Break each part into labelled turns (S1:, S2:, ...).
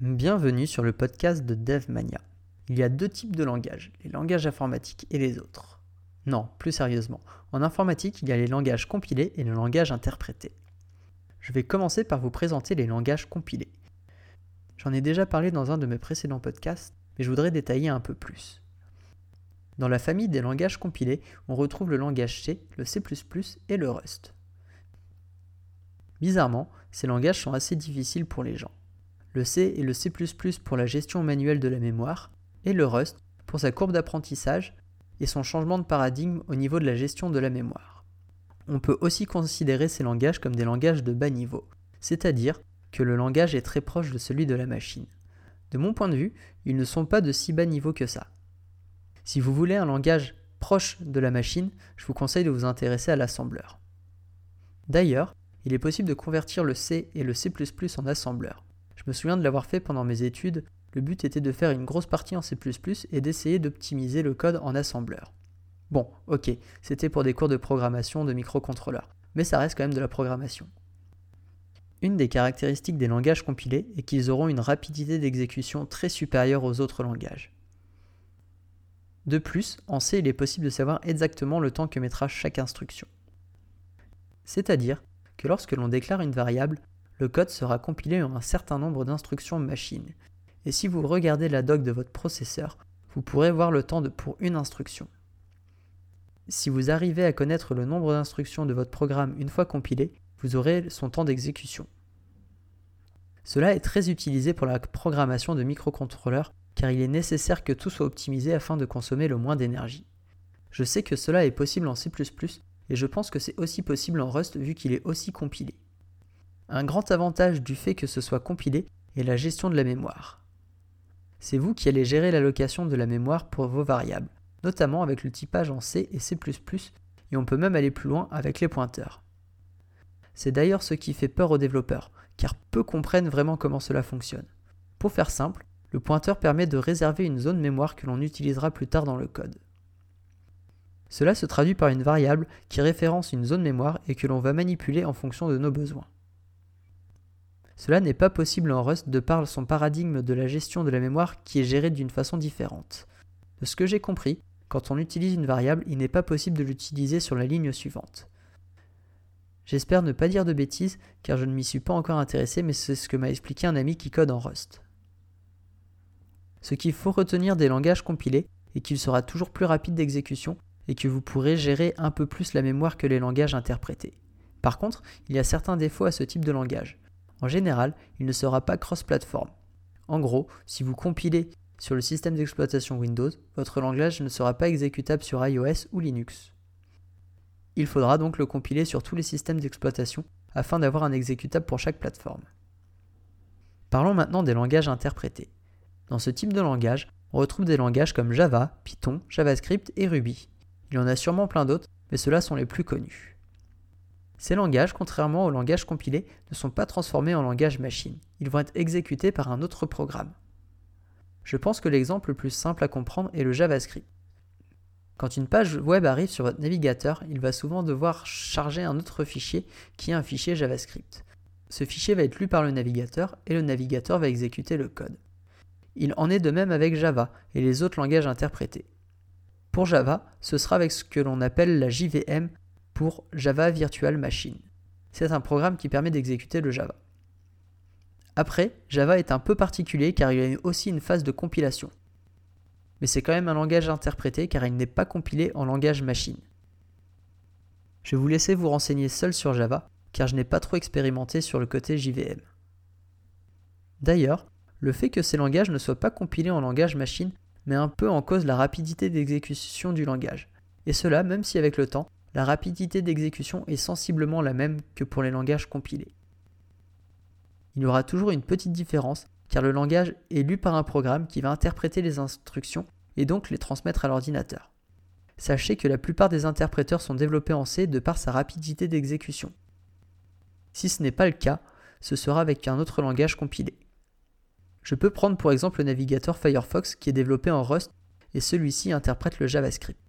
S1: Bienvenue sur le podcast de DevMania. Il y a deux types de langages, les langages informatiques et les autres. Non, plus sérieusement, en informatique, il y a les langages compilés et le langage interprété. Je vais commencer par vous présenter les langages compilés. J'en ai déjà parlé dans un de mes précédents podcasts, mais je voudrais détailler un peu plus. Dans la famille des langages compilés, on retrouve le langage C, le C++ et le Rust. Bizarrement, ces langages sont assez difficiles pour les gens. Le C et le C++ pour la gestion manuelle de la mémoire, et le Rust pour sa courbe d'apprentissage et son changement de paradigme au niveau de la gestion de la mémoire. On peut aussi considérer ces langages comme des langages de bas niveau, c'est-à-dire que le langage est très proche de celui de la machine. De mon point de vue, ils ne sont pas de si bas niveau que ça. Si vous voulez un langage proche de la machine, je vous conseille de vous intéresser à l'assembleur. D'ailleurs, il est possible de convertir le C et le C++ en assembleur. Me souviens de l'avoir fait pendant mes études, le but était de faire une grosse partie en C++ et d'essayer d'optimiser le code en assembleur. Bon, ok, c'était pour des cours de programmation de microcontrôleurs, mais ça reste quand même de la programmation. Une des caractéristiques des langages compilés est qu'ils auront une rapidité d'exécution très supérieure aux autres langages. De plus, en C, il est possible de savoir exactement le temps que mettra chaque instruction. C'est-à-dire que lorsque l'on déclare une variable, le code sera compilé en un certain nombre d'instructions machine. Et si vous regardez la doc de votre processeur, vous pourrez voir le temps de pour une instruction. Si vous arrivez à connaître le nombre d'instructions de votre programme une fois compilé, vous aurez son temps d'exécution. Cela est très utilisé pour la programmation de microcontrôleurs car il est nécessaire que tout soit optimisé afin de consommer le moins d'énergie. Je sais que cela est possible en C++ et je pense que c'est aussi possible en Rust vu qu'il est aussi compilé. Un grand avantage du fait que ce soit compilé est la gestion de la mémoire. C'est vous qui allez gérer l'allocation de la mémoire pour vos variables, notamment avec le typage en C et C++, et on peut même aller plus loin avec les pointeurs. C'est d'ailleurs ce qui fait peur aux développeurs, car peu comprennent vraiment comment cela fonctionne. Pour faire simple, le pointeur permet de réserver une zone mémoire que l'on utilisera plus tard dans le code. Cela se traduit par une variable qui référence une zone mémoire et que l'on va manipuler en fonction de nos besoins. Cela n'est pas possible en Rust de par son paradigme de la gestion de la mémoire qui est géré d'une façon différente. De ce que j'ai compris, quand on utilise une variable, il n'est pas possible de l'utiliser sur la ligne suivante. J'espère ne pas dire de bêtises, car je ne m'y suis pas encore intéressé, mais c'est ce que m'a expliqué un ami qui code en Rust. Ce qu'il faut retenir des langages compilés est qu'il sera toujours plus rapide d'exécution et que vous pourrez gérer un peu plus la mémoire que les langages interprétés. Par contre, il y a certains défauts à ce type de langage. En général, il ne sera pas cross-platform. En gros, si vous compilez sur le système d'exploitation Windows, votre langage ne sera pas exécutable sur iOS ou Linux. Il faudra donc le compiler sur tous les systèmes d'exploitation afin d'avoir un exécutable pour chaque plateforme. Parlons maintenant des langages interprétés. Dans ce type de langage, on retrouve des langages comme Java, Python, JavaScript et Ruby. Il y en a sûrement plein d'autres, mais ceux-là sont les plus connus. Ces langages, contrairement aux langages compilés, ne sont pas transformés en langage machine. Ils vont être exécutés par un autre programme. Je pense que l'exemple le plus simple à comprendre est le JavaScript. Quand une page web arrive sur votre navigateur, il va souvent devoir charger un autre fichier qui est un fichier JavaScript. Ce fichier va être lu par le navigateur et le navigateur va exécuter le code. Il en est de même avec Java et les autres langages interprétés. Pour Java, ce sera avec ce que l'on appelle la JVM pour Java Virtual Machine. C'est un programme qui permet d'exécuter le Java. Après, Java est un peu particulier car il y a aussi une phase de compilation. Mais c'est quand même un langage interprété car il n'est pas compilé en langage machine. Je vais vous laisser vous renseigner seul sur Java car je n'ai pas trop expérimenté sur le côté JVM. D'ailleurs, le fait que ces langages ne soient pas compilés en langage machine met un peu en cause la rapidité d'exécution du langage. Et cela même si avec le temps, la rapidité d'exécution est sensiblement la même que pour les langages compilés. Il y aura toujours une petite différence car le langage est lu par un programme qui va interpréter les instructions et donc les transmettre à l'ordinateur. Sachez que la plupart des interpréteurs sont développés en C de par sa rapidité d'exécution. Si ce n'est pas le cas, ce sera avec un autre langage compilé. Je peux prendre pour exemple le navigateur Firefox qui est développé en Rust et celui-ci interprète le JavaScript.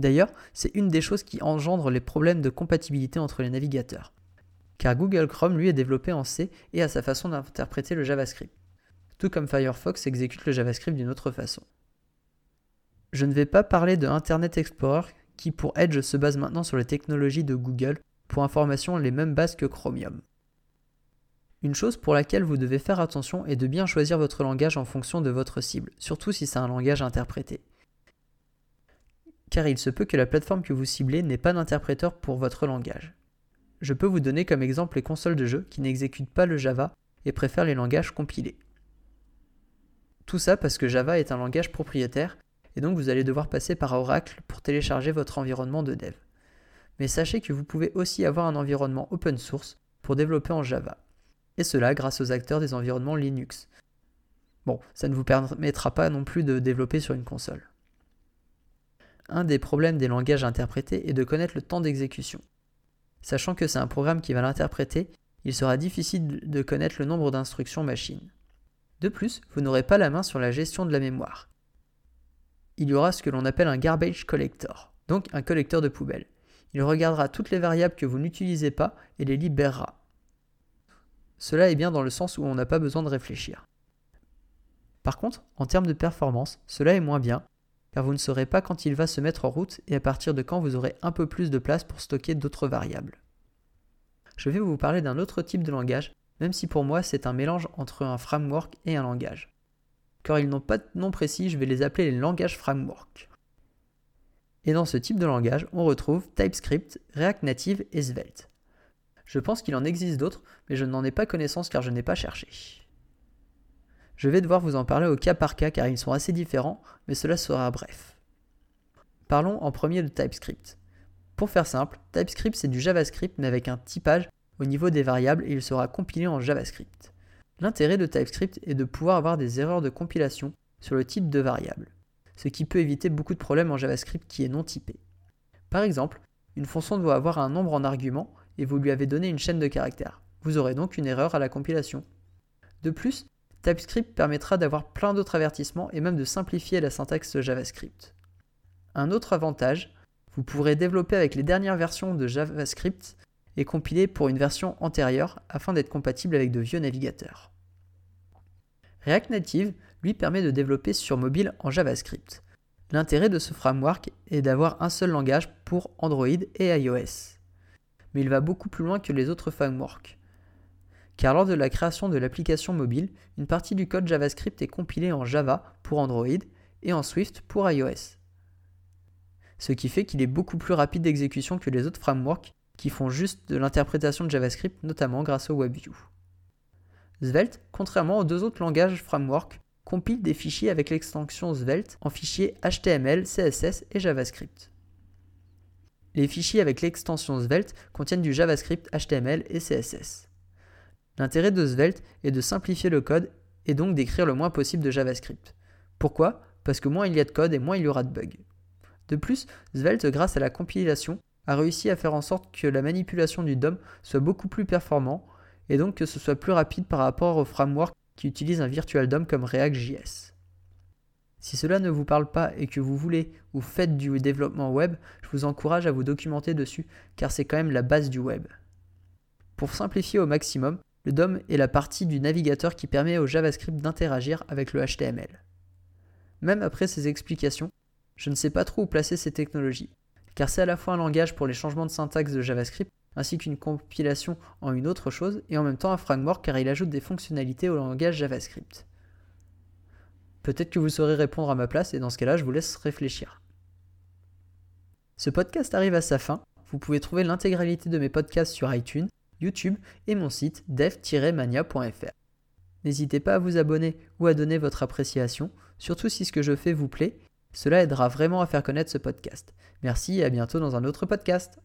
S1: D'ailleurs, c'est une des choses qui engendre les problèmes de compatibilité entre les navigateurs. car Google Chrome lui est développé en C et a sa façon d'interpréter le JavaScript, tout comme Firefox exécute le JavaScript d'une autre façon. Je ne vais pas parler de Internet Explorer qui pour Edge se base maintenant sur les technologies de Google, pour information les mêmes bases que Chromium. Une chose pour laquelle vous devez faire attention est de bien choisir votre langage en fonction de votre cible, surtout si c'est un langage interprété. Car il se peut que la plateforme que vous ciblez n'ait pas d'interpréteur pour votre langage. Je peux vous donner comme exemple les consoles de jeux qui n'exécutent pas le Java et préfèrent les langages compilés. Tout ça parce que Java est un langage propriétaire et donc vous allez devoir passer par Oracle pour télécharger votre environnement de dev. Mais sachez que vous pouvez aussi avoir un environnement open source pour développer en Java. Et cela grâce aux acteurs des environnements Linux. Bon, ça ne vous permettra pas non plus de développer sur une console. Un des problèmes des langages interprétés est de connaître le temps d'exécution. Sachant que c'est un programme qui va l'interpréter, il sera difficile de connaître le nombre d'instructions machine. De plus, vous n'aurez pas la main sur la gestion de la mémoire. Il y aura ce que l'on appelle un garbage collector, donc un collecteur de poubelles. Il regardera toutes les variables que vous n'utilisez pas et les libérera. Cela est bien dans le sens où on n'a pas besoin de réfléchir. Par contre, en termes de performance, cela est moins bien, car vous ne saurez pas quand il va se mettre en route et à partir de quand vous aurez un peu plus de place pour stocker d'autres variables. Je vais vous parler d'un autre type de langage, même si pour moi c'est un mélange entre un framework et un langage. Car ils n'ont pas de nom précis, je vais les appeler les langages framework. Et dans ce type de langage, on retrouve TypeScript, React Native et Svelte. Je pense qu'il en existe d'autres, mais je n'en ai pas connaissance car je n'ai pas cherché. Je vais devoir vous en parler au cas par cas car ils sont assez différents, mais cela sera bref. Parlons en premier de TypeScript. Pour faire simple, TypeScript c'est du JavaScript mais avec un typage au niveau des variables et il sera compilé en JavaScript. L'intérêt de TypeScript est de pouvoir avoir des erreurs de compilation sur le type de variable, ce qui peut éviter beaucoup de problèmes en JavaScript qui est non typé. Par exemple, une fonction doit avoir un nombre en argument et vous lui avez donné une chaîne de caractères. Vous aurez donc une erreur à la compilation. De plus, TypeScript permettra d'avoir plein d'autres avertissements et même de simplifier la syntaxe JavaScript. Un autre avantage, vous pourrez développer avec les dernières versions de JavaScript et compiler pour une version antérieure afin d'être compatible avec de vieux navigateurs. React Native lui permet de développer sur mobile en JavaScript. L'intérêt de ce framework est d'avoir un seul langage pour Android et iOS. Mais il va beaucoup plus loin que les autres frameworks car lors de la création de l'application mobile, une partie du code JavaScript est compilée en Java pour Android et en Swift pour iOS. Ce qui fait qu'il est beaucoup plus rapide d'exécution que les autres frameworks qui font juste de l'interprétation de JavaScript, notamment grâce au WebView. Svelte, contrairement aux deux autres langages framework, compile des fichiers avec l'extension Svelte en fichiers HTML, CSS et JavaScript. Les fichiers avec l'extension Svelte contiennent du JavaScript, HTML et CSS. L'intérêt de Svelte est de simplifier le code et donc d'écrire le moins possible de JavaScript. Pourquoi? Parce que moins il y a de code et moins il y aura de bugs. De plus, Svelte, grâce à la compilation, a réussi à faire en sorte que la manipulation du DOM soit beaucoup plus performant et donc que ce soit plus rapide par rapport au framework qui utilise un virtual DOM comme React.js. Si cela ne vous parle pas et que vous voulez ou faites du développement web, je vous encourage à vous documenter dessus car c'est quand même la base du web. Pour simplifier au maximum, le DOM est la partie du navigateur qui permet au JavaScript d'interagir avec le HTML. Même après ces explications, je ne sais pas trop où placer ces technologies, car c'est à la fois un langage pour les changements de syntaxe de JavaScript, ainsi qu'une compilation en une autre chose, et en même temps un framework car il ajoute des fonctionnalités au langage JavaScript. Peut-être que vous saurez répondre à ma place, et dans ce cas-là, je vous laisse réfléchir. Ce podcast arrive à sa fin. Vous pouvez trouver l'intégralité de mes podcasts sur iTunes YouTube et mon site dev-mania.fr. N'hésitez pas à vous abonner ou à donner votre appréciation, surtout si ce que je fais vous plaît, cela aidera vraiment à faire connaître ce podcast. Merci et à bientôt dans un autre podcast.